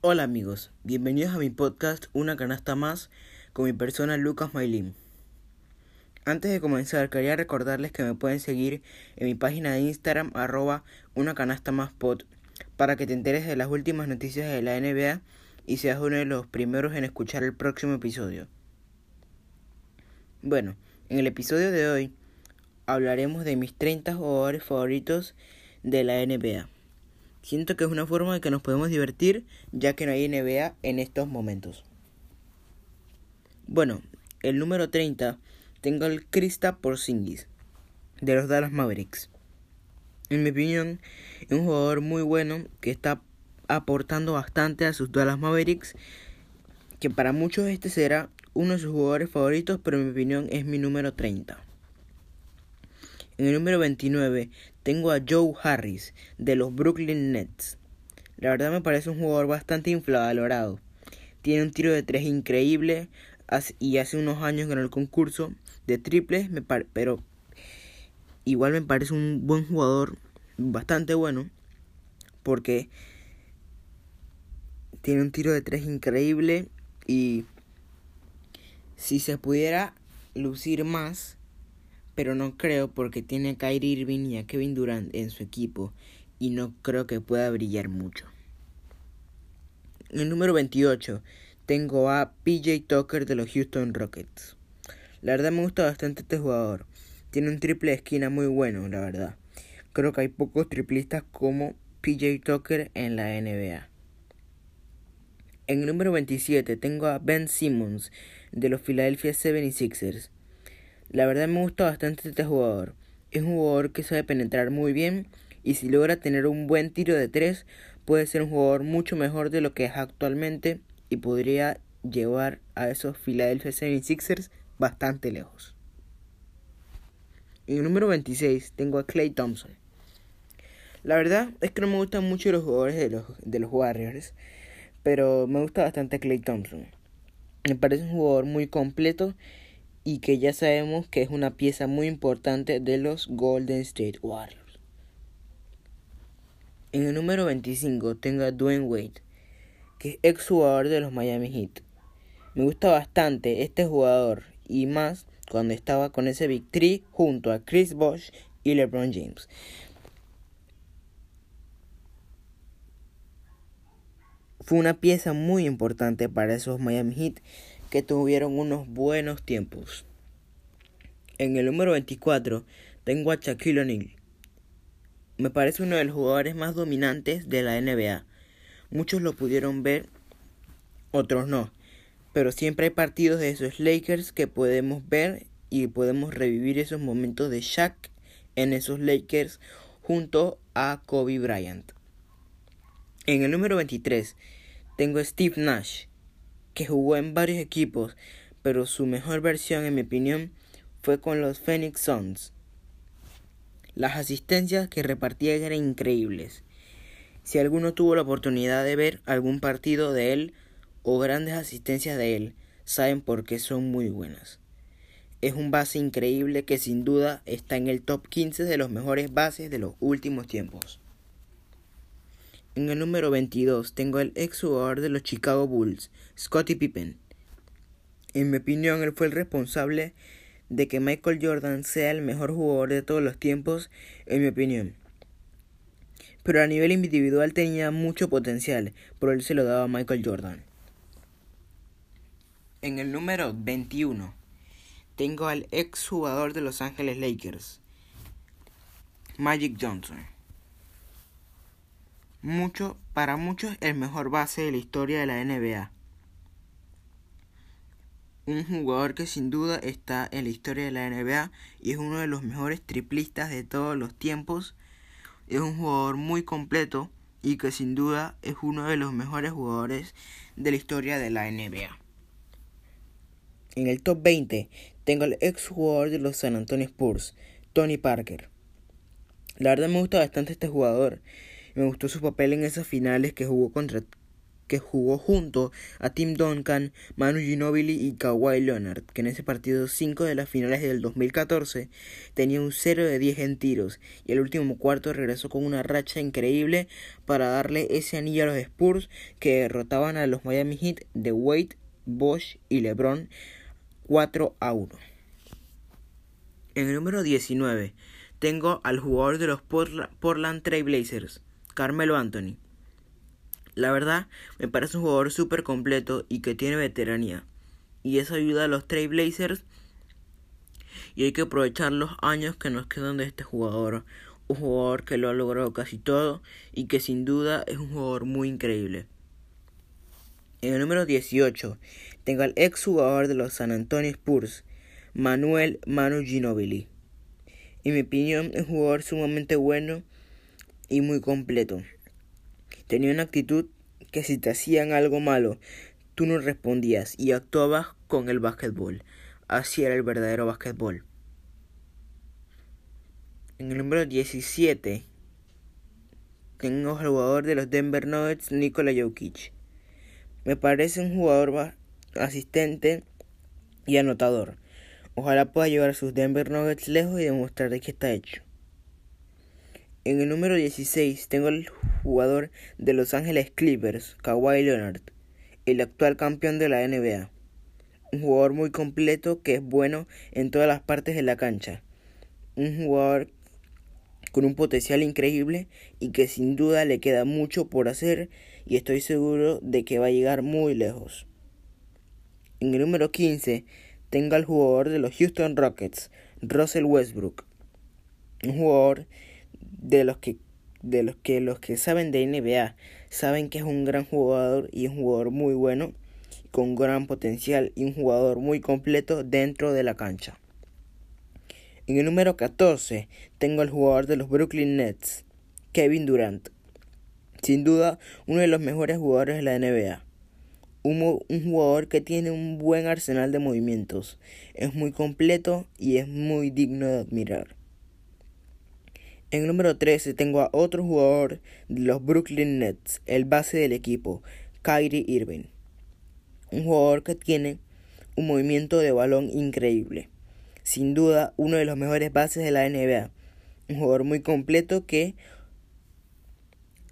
Hola amigos, bienvenidos a mi podcast Una canasta más con mi persona Lucas Maylin. Antes de comenzar quería recordarles que me pueden seguir en mi página de Instagram arroba una canasta más pod para que te enteres de las últimas noticias de la NBA y seas uno de los primeros en escuchar el próximo episodio. Bueno, en el episodio de hoy hablaremos de mis 30 jugadores favoritos de la NBA. Siento que es una forma de que nos podemos divertir ya que no hay NBA en estos momentos. Bueno, el número 30 tengo al Krista Porzingis de los Dallas Mavericks. En mi opinión, es un jugador muy bueno que está aportando bastante a sus Dallas Mavericks, que para muchos este será uno de sus jugadores favoritos, pero en mi opinión es mi número 30. En el número 29 tengo a Joe Harris de los Brooklyn Nets. La verdad me parece un jugador bastante infravalorado. Tiene un tiro de tres increíble y hace unos años ganó el concurso de triples, pero igual me parece un buen jugador, bastante bueno, porque tiene un tiro de tres increíble y si se pudiera lucir más, pero no creo porque tiene a Kyrie Irving y a Kevin Durant en su equipo y no creo que pueda brillar mucho. En el número 28 tengo a PJ Tucker de los Houston Rockets. La verdad me gusta bastante este jugador. Tiene un triple de esquina muy bueno, la verdad. Creo que hay pocos triplistas como PJ Tucker en la NBA. En el número 27 tengo a Ben Simmons de los Philadelphia 76ers. La verdad me gusta bastante este jugador. Es un jugador que sabe penetrar muy bien y si logra tener un buen tiro de tres puede ser un jugador mucho mejor de lo que es actualmente y podría llevar a esos Philadelphia 76ers bastante lejos. En el número 26 tengo a Clay Thompson. La verdad es que no me gustan mucho los jugadores de los, de los Warriors, pero me gusta bastante Clay Thompson. Me parece un jugador muy completo y que ya sabemos que es una pieza muy importante de los Golden State Warriors. En el número 25 tengo a Dwayne Wade, que es ex jugador de los Miami Heat. Me gusta bastante este jugador y más cuando estaba con ese Big Three junto a Chris Bosh y LeBron James. Fue una pieza muy importante para esos Miami Heat que tuvieron unos buenos tiempos. En el número 24 tengo a Shaquille O'Neal. Me parece uno de los jugadores más dominantes de la NBA. Muchos lo pudieron ver, otros no. Pero siempre hay partidos de esos Lakers que podemos ver y podemos revivir esos momentos de Shaq en esos Lakers junto a Kobe Bryant. En el número 23 tengo a Steve Nash que jugó en varios equipos, pero su mejor versión, en mi opinión, fue con los Phoenix Suns. Las asistencias que repartía eran increíbles. Si alguno tuvo la oportunidad de ver algún partido de él o grandes asistencias de él, saben por qué son muy buenas. Es un base increíble que sin duda está en el top 15 de los mejores bases de los últimos tiempos. En el número 22 tengo el ex jugador de los Chicago Bulls, Scottie Pippen. En mi opinión, él fue el responsable de que Michael Jordan sea el mejor jugador de todos los tiempos, en mi opinión. Pero a nivel individual tenía mucho potencial, pero él se lo daba a Michael Jordan. En el número 21 tengo al ex jugador de Los Ángeles Lakers, Magic Johnson. Mucho, para muchos el mejor base de la historia de la NBA. Un jugador que sin duda está en la historia de la NBA y es uno de los mejores triplistas de todos los tiempos. Es un jugador muy completo y que sin duda es uno de los mejores jugadores de la historia de la NBA. En el top 20 tengo al ex jugador de los San Antonio Spurs, Tony Parker. La verdad me gusta bastante este jugador me gustó su papel en esas finales que jugó contra que jugó junto a Tim Duncan, Manu Ginobili y Kawhi Leonard, que en ese partido 5 de las finales del 2014 tenía un 0 de 10 en tiros y el último cuarto regresó con una racha increíble para darle ese anillo a los Spurs que derrotaban a los Miami Heat de Wade, Bosch y LeBron 4 a 1. En el número 19 tengo al jugador de los Portland Trail Blazers, Carmelo Anthony. La verdad, me parece un jugador súper completo y que tiene veteranía. Y eso ayuda a los Trail Blazers. Y hay que aprovechar los años que nos quedan de este jugador. Un jugador que lo ha logrado casi todo y que sin duda es un jugador muy increíble. En el número 18 tengo al ex jugador de los San Antonio Spurs, Manuel Manu Ginobili. En mi opinión, es un jugador sumamente bueno y muy completo. Tenía una actitud que si te hacían algo malo, tú no respondías y actuabas con el básquetbol. Así era el verdadero básquetbol. En el número 17 tengo al jugador de los Denver Nuggets, Nikola Jokic. Me parece un jugador asistente y anotador. Ojalá pueda llevar a sus Denver Nuggets lejos y demostrar de está hecho. En el número 16 tengo al jugador de Los Ángeles Clippers, Kawhi Leonard, el actual campeón de la NBA. Un jugador muy completo que es bueno en todas las partes de la cancha. Un jugador con un potencial increíble y que sin duda le queda mucho por hacer y estoy seguro de que va a llegar muy lejos. En el número 15 tenga al jugador de los Houston Rockets, Russell Westbrook. Un jugador de los que de los que los que saben de NBA saben que es un gran jugador y un jugador muy bueno, con gran potencial y un jugador muy completo dentro de la cancha. En el número 14 tengo al jugador de los Brooklyn Nets, Kevin Durant. Sin duda, uno de los mejores jugadores de la NBA un, jugador que tiene un buen arsenal de movimientos. Es muy completo y es muy digno de admirar. En número 13 tengo a otro jugador de los Brooklyn Nets, el base del equipo, Kyrie Irving. Un jugador que tiene un movimiento de balón increíble. Sin duda, uno de los mejores bases de la NBA. Un jugador muy completo que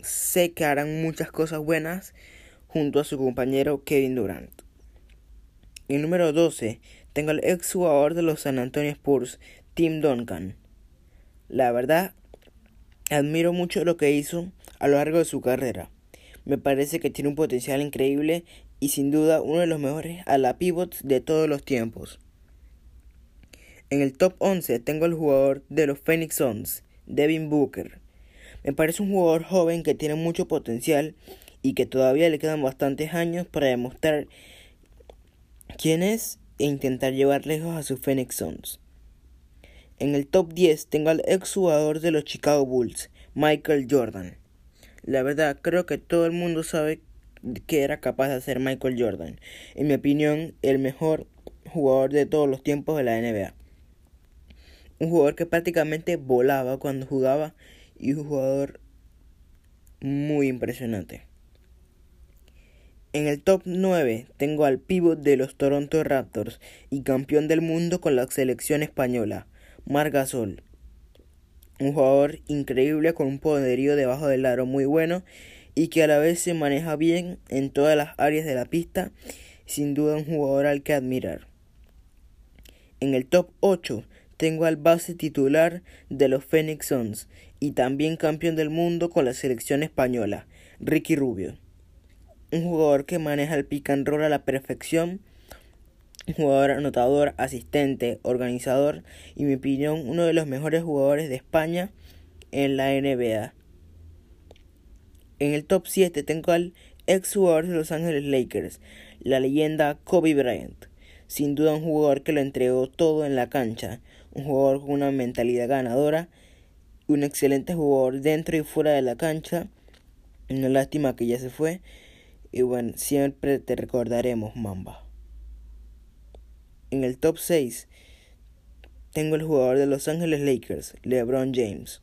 sé que harán muchas cosas buenas junto a su compañero Kevin Durant. En número 12 tengo al ex jugador de los San Antonio Spurs, Tim Duncan. La verdad, admiro mucho lo que hizo a lo largo de su carrera. Me parece que tiene un potencial increíble y sin duda uno de los mejores a la pivots de todos los tiempos. En el top 11 tengo al jugador de los Phoenix Suns, Devin Booker. Me parece un jugador joven que tiene mucho potencial y que todavía le quedan bastantes años para demostrar quién es e intentar llevar lejos a sus Phoenix Suns. En el top 10 tengo al ex jugador de los Chicago Bulls, Michael Jordan. La verdad, creo que todo el mundo sabe que era capaz de hacer Michael Jordan. En mi opinión, el mejor jugador de todos los tiempos de la NBA. Un jugador que prácticamente volaba cuando jugaba y un jugador muy impresionante. En el top 9 tengo al pívot de los Toronto Raptors y campeón del mundo con la selección española, Marc Gasol. Un jugador increíble con un poderío debajo del aro muy bueno y que a la vez se maneja bien en todas las áreas de la pista, sin duda un jugador al que admirar. En el top 8 tengo al base titular de los Phoenix Suns y también campeón del mundo con la selección española, Ricky Rubio un jugador que maneja el pick and roll a la perfección, jugador anotador, asistente, organizador y, en mi opinión, uno de los mejores jugadores de España en la NBA. En el top 7 tengo al ex jugador de Los Ángeles Lakers, la leyenda Kobe Bryant. Sin duda un jugador que lo entregó todo en la cancha, un jugador con una mentalidad ganadora, un excelente jugador dentro y fuera de la cancha. Una lástima que ya se fue, y bueno, siempre te recordaremos, Mamba. En el top 6 tengo el jugador de Los Ángeles Lakers, LeBron James.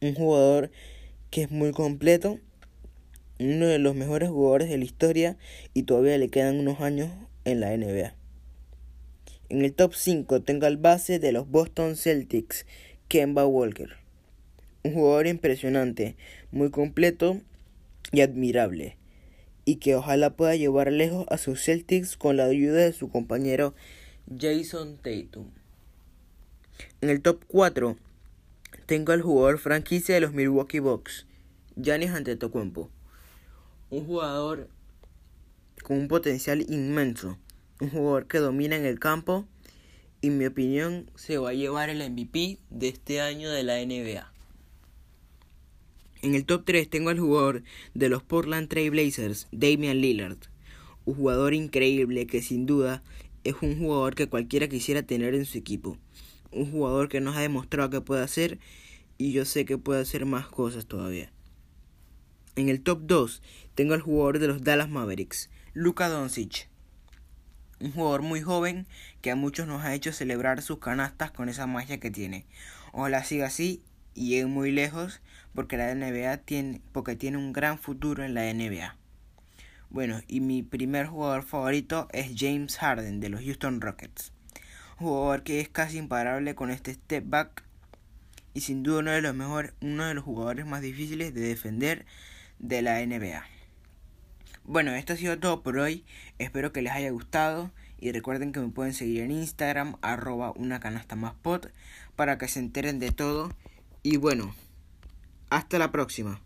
Un jugador que es muy completo uno de los mejores jugadores de la historia y todavía le quedan unos años en la NBA. En el top 5 tengo al base de los Boston Celtics, Kemba Walker. Un jugador impresionante, muy completo y admirable, y que ojalá pueda llevar lejos a sus Celtics con la ayuda de su compañero Jason Tatum. En el top 4 tengo al jugador franquicia de los Milwaukee Bucks, Giannis Antetokounmpo. Un jugador con un potencial inmenso, un jugador que domina en el campo y en mi opinión se va a llevar el MVP de este año de la NBA. En el top 3 tengo al jugador de los Portland Trail Blazers, Damian Lillard. Un jugador increíble que sin duda es un jugador que cualquiera quisiera tener en su equipo. Un jugador que nos ha demostrado que puede hacer y yo sé que puede hacer más cosas todavía. En el top 2 tengo al jugador de los Dallas Mavericks, Luka Doncic. Un jugador muy joven que a muchos nos ha hecho celebrar sus canastas con esa magia que tiene. Ojalá siga así y muy lejos porque la NBA tiene, porque tiene un gran futuro en la NBA. Bueno, y mi primer jugador favorito es James Harden de los Houston Rockets. Jugador que es casi imparable con este step back y sin duda uno de los mejores, uno de los jugadores más difíciles de defender de la NBA. Bueno, esto ha sido todo por hoy. Espero que les haya gustado. Y recuerden que me pueden seguir en Instagram, arroba una canasta más pot, para que se enteren de todo. Y bueno, hasta la próxima.